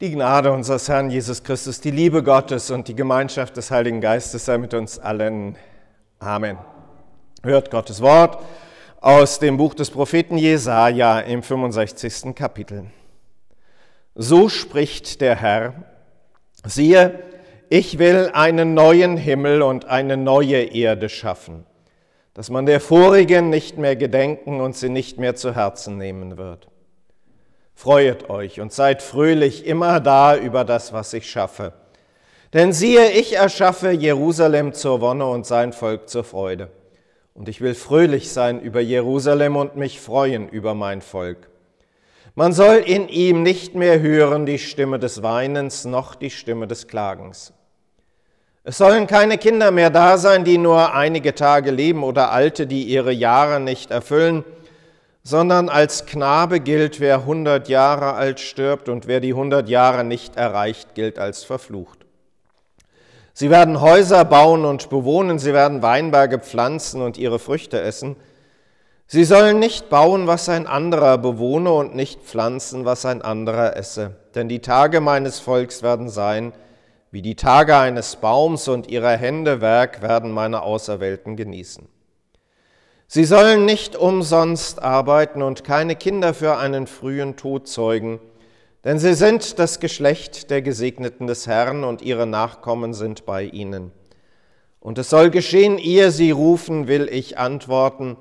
Die Gnade unseres Herrn Jesus Christus, die Liebe Gottes und die Gemeinschaft des Heiligen Geistes sei mit uns allen. Amen. Hört Gottes Wort aus dem Buch des Propheten Jesaja im 65. Kapitel. So spricht der Herr: Siehe, ich will einen neuen Himmel und eine neue Erde schaffen, dass man der vorigen nicht mehr gedenken und sie nicht mehr zu Herzen nehmen wird. Freuet euch und seid fröhlich immer da über das, was ich schaffe. Denn siehe, ich erschaffe Jerusalem zur Wonne und sein Volk zur Freude. Und ich will fröhlich sein über Jerusalem und mich freuen über mein Volk. Man soll in ihm nicht mehr hören die Stimme des Weinens noch die Stimme des Klagens. Es sollen keine Kinder mehr da sein, die nur einige Tage leben oder Alte, die ihre Jahre nicht erfüllen, sondern als Knabe gilt, wer hundert Jahre alt stirbt und wer die hundert Jahre nicht erreicht, gilt als verflucht. Sie werden Häuser bauen und bewohnen, sie werden Weinberge pflanzen und ihre Früchte essen. Sie sollen nicht bauen, was ein anderer bewohne und nicht pflanzen, was ein anderer esse. Denn die Tage meines Volks werden sein wie die Tage eines Baums und ihrer Hände Werk werden meine Auserwählten genießen. Sie sollen nicht umsonst arbeiten und keine Kinder für einen frühen Tod zeugen, denn sie sind das Geschlecht der Gesegneten des Herrn und ihre Nachkommen sind bei ihnen. Und es soll geschehen, ehe sie rufen, will ich antworten,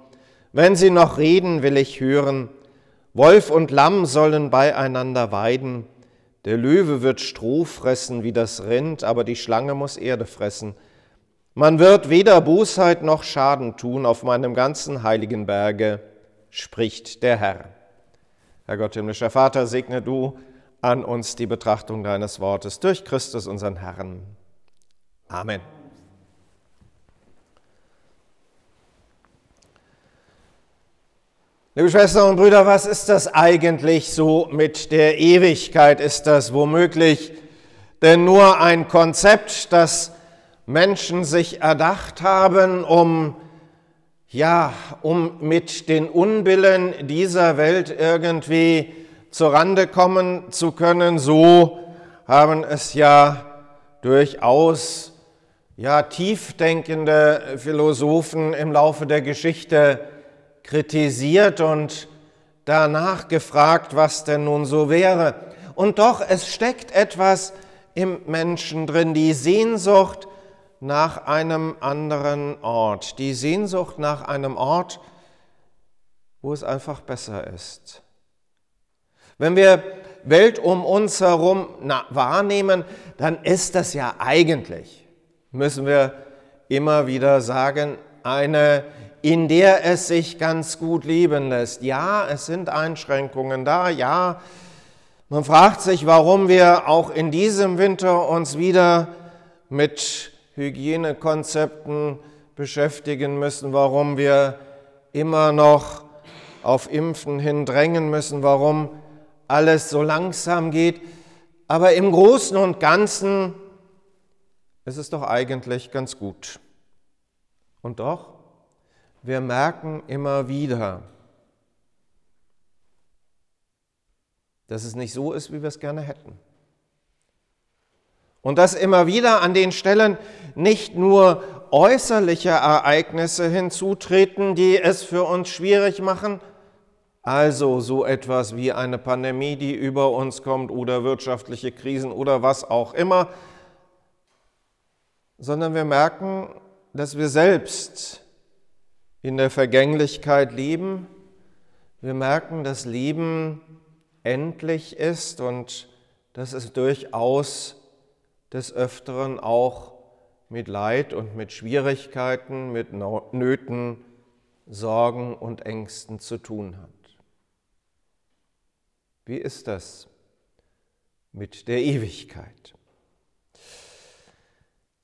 wenn sie noch reden, will ich hören. Wolf und Lamm sollen beieinander weiden, der Löwe wird Stroh fressen wie das Rind, aber die Schlange muss Erde fressen. Man wird weder Bosheit noch Schaden tun auf meinem ganzen heiligen Berge, spricht der Herr. Herr Gott, himmlischer Vater, segne du an uns die Betrachtung deines Wortes durch Christus, unseren Herrn. Amen. Liebe Schwestern und Brüder, was ist das eigentlich so mit der Ewigkeit? Ist das womöglich denn nur ein Konzept, das Menschen sich erdacht haben, um ja, um mit den Unbillen dieser Welt irgendwie zurande kommen zu können, so haben es ja durchaus ja tiefdenkende Philosophen im Laufe der Geschichte kritisiert und danach gefragt, was denn nun so wäre. Und doch, es steckt etwas im Menschen drin, die Sehnsucht nach einem anderen Ort, die Sehnsucht nach einem Ort, wo es einfach besser ist. Wenn wir Welt um uns herum wahrnehmen, dann ist das ja eigentlich, müssen wir immer wieder sagen, eine, in der es sich ganz gut leben lässt. Ja, es sind Einschränkungen da, ja, man fragt sich, warum wir auch in diesem Winter uns wieder mit Hygienekonzepten beschäftigen müssen, warum wir immer noch auf Impfen hin drängen müssen, warum alles so langsam geht. Aber im Großen und Ganzen ist es doch eigentlich ganz gut. Und doch, wir merken immer wieder, dass es nicht so ist, wie wir es gerne hätten. Und dass immer wieder an den Stellen nicht nur äußerliche Ereignisse hinzutreten, die es für uns schwierig machen, also so etwas wie eine Pandemie, die über uns kommt oder wirtschaftliche Krisen oder was auch immer, sondern wir merken, dass wir selbst in der Vergänglichkeit leben. Wir merken, dass Leben endlich ist und dass es durchaus des Öfteren auch mit Leid und mit Schwierigkeiten, mit Nöten, Sorgen und Ängsten zu tun hat. Wie ist das mit der Ewigkeit?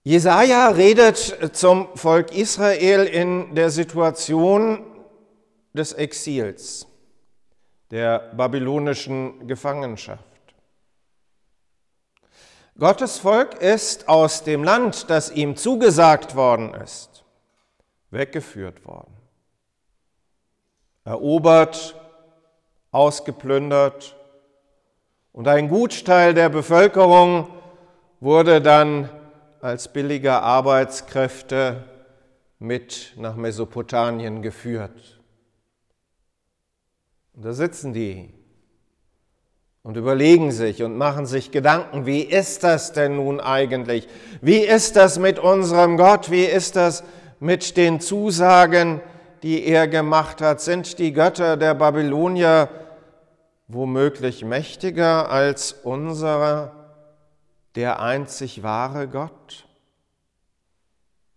Jesaja redet zum Volk Israel in der Situation des Exils, der babylonischen Gefangenschaft. Gottes Volk ist aus dem Land, das ihm zugesagt worden ist, weggeführt worden, erobert, ausgeplündert Und ein Gutteil der Bevölkerung wurde dann als billige Arbeitskräfte mit nach Mesopotamien geführt. Und da sitzen die und überlegen sich und machen sich Gedanken, wie ist das denn nun eigentlich? Wie ist das mit unserem Gott? Wie ist das mit den Zusagen, die er gemacht hat? Sind die Götter der Babylonier womöglich mächtiger als unsere, der einzig wahre Gott?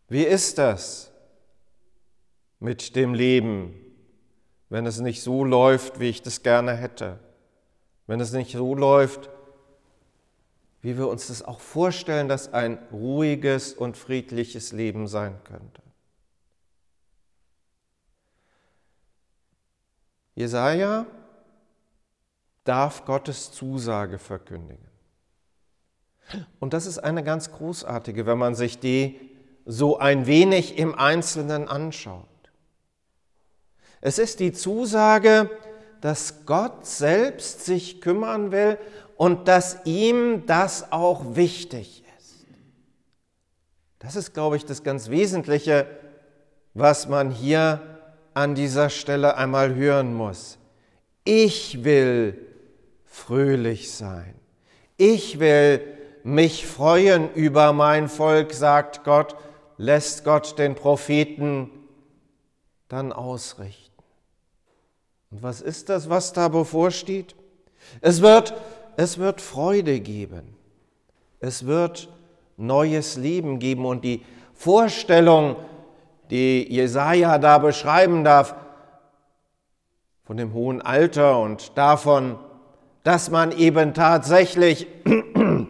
Wie ist das mit dem Leben, wenn es nicht so läuft, wie ich das gerne hätte? Wenn es nicht so läuft, wie wir uns das auch vorstellen, dass ein ruhiges und friedliches Leben sein könnte. Jesaja darf Gottes Zusage verkündigen. Und das ist eine ganz großartige, wenn man sich die so ein wenig im Einzelnen anschaut. Es ist die Zusage, dass Gott selbst sich kümmern will und dass ihm das auch wichtig ist. Das ist, glaube ich, das ganz Wesentliche, was man hier an dieser Stelle einmal hören muss. Ich will fröhlich sein. Ich will mich freuen über mein Volk, sagt Gott, lässt Gott den Propheten dann ausrichten. Und was ist das, was da bevorsteht? Es wird, es wird Freude geben. Es wird neues Leben geben. Und die Vorstellung, die Jesaja da beschreiben darf, von dem hohen Alter und davon, dass man eben tatsächlich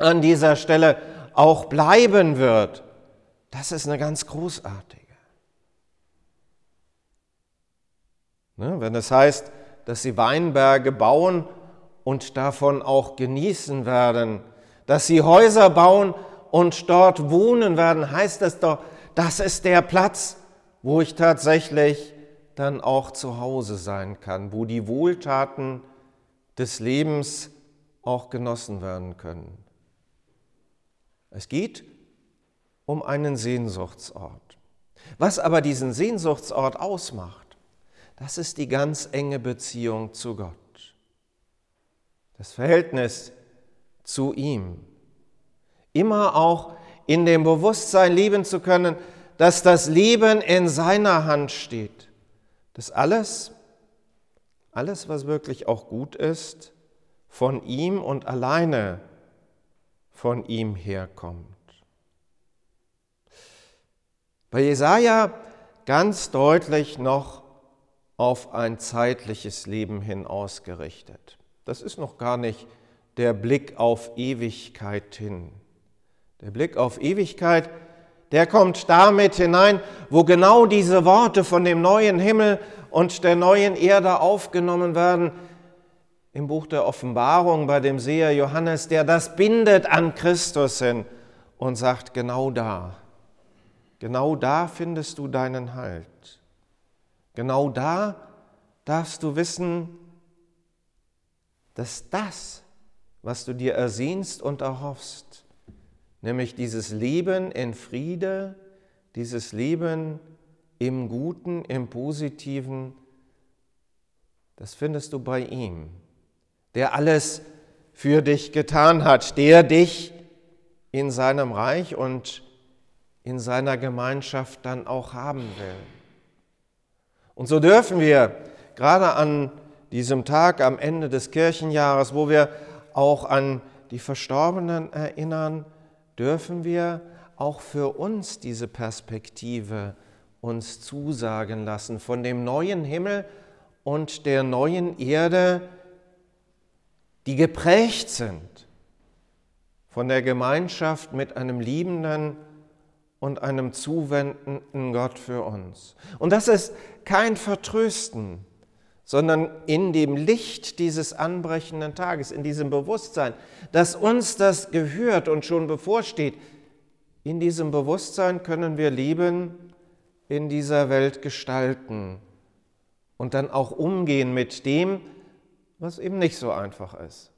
an dieser Stelle auch bleiben wird, das ist eine ganz großartige. Wenn es heißt, dass sie Weinberge bauen und davon auch genießen werden, dass sie Häuser bauen und dort wohnen werden, heißt es doch, das ist der Platz, wo ich tatsächlich dann auch zu Hause sein kann, wo die Wohltaten des Lebens auch genossen werden können. Es geht um einen Sehnsuchtsort. Was aber diesen Sehnsuchtsort ausmacht, das ist die ganz enge Beziehung zu Gott. Das Verhältnis zu ihm. Immer auch in dem Bewusstsein leben zu können, dass das Leben in seiner Hand steht. Dass alles, alles, was wirklich auch gut ist, von ihm und alleine von ihm herkommt. Bei Jesaja ganz deutlich noch auf ein zeitliches Leben hin ausgerichtet. Das ist noch gar nicht der Blick auf Ewigkeit hin. Der Blick auf Ewigkeit, der kommt damit hinein, wo genau diese Worte von dem neuen Himmel und der neuen Erde aufgenommen werden. Im Buch der Offenbarung bei dem Seher Johannes, der das bindet an Christus hin und sagt, genau da, genau da findest du deinen Halt. Genau da darfst du wissen, dass das, was du dir ersehnst und erhoffst, nämlich dieses Leben in Friede, dieses Leben im Guten, im Positiven, das findest du bei ihm, der alles für dich getan hat, der dich in seinem Reich und in seiner Gemeinschaft dann auch haben will. Und so dürfen wir gerade an diesem Tag am Ende des Kirchenjahres, wo wir auch an die Verstorbenen erinnern, dürfen wir auch für uns diese Perspektive uns zusagen lassen von dem neuen Himmel und der neuen Erde, die geprägt sind von der Gemeinschaft mit einem liebenden und einem zuwendenden Gott für uns. Und das ist kein Vertrösten, sondern in dem Licht dieses anbrechenden Tages, in diesem Bewusstsein, dass uns das gehört und schon bevorsteht, in diesem Bewusstsein können wir Leben in dieser Welt gestalten und dann auch umgehen mit dem, was eben nicht so einfach ist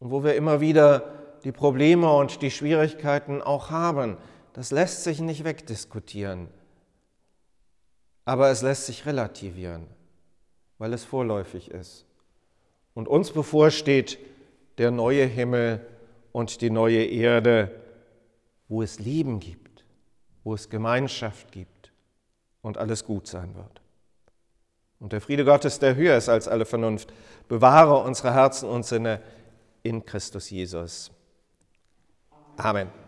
und wo wir immer wieder die Probleme und die Schwierigkeiten auch haben. Das lässt sich nicht wegdiskutieren, aber es lässt sich relativieren, weil es vorläufig ist. Und uns bevorsteht der neue Himmel und die neue Erde, wo es Leben gibt, wo es Gemeinschaft gibt und alles gut sein wird. Und der Friede Gottes, der höher ist als alle Vernunft, bewahre unsere Herzen und Sinne in Christus Jesus. Amen.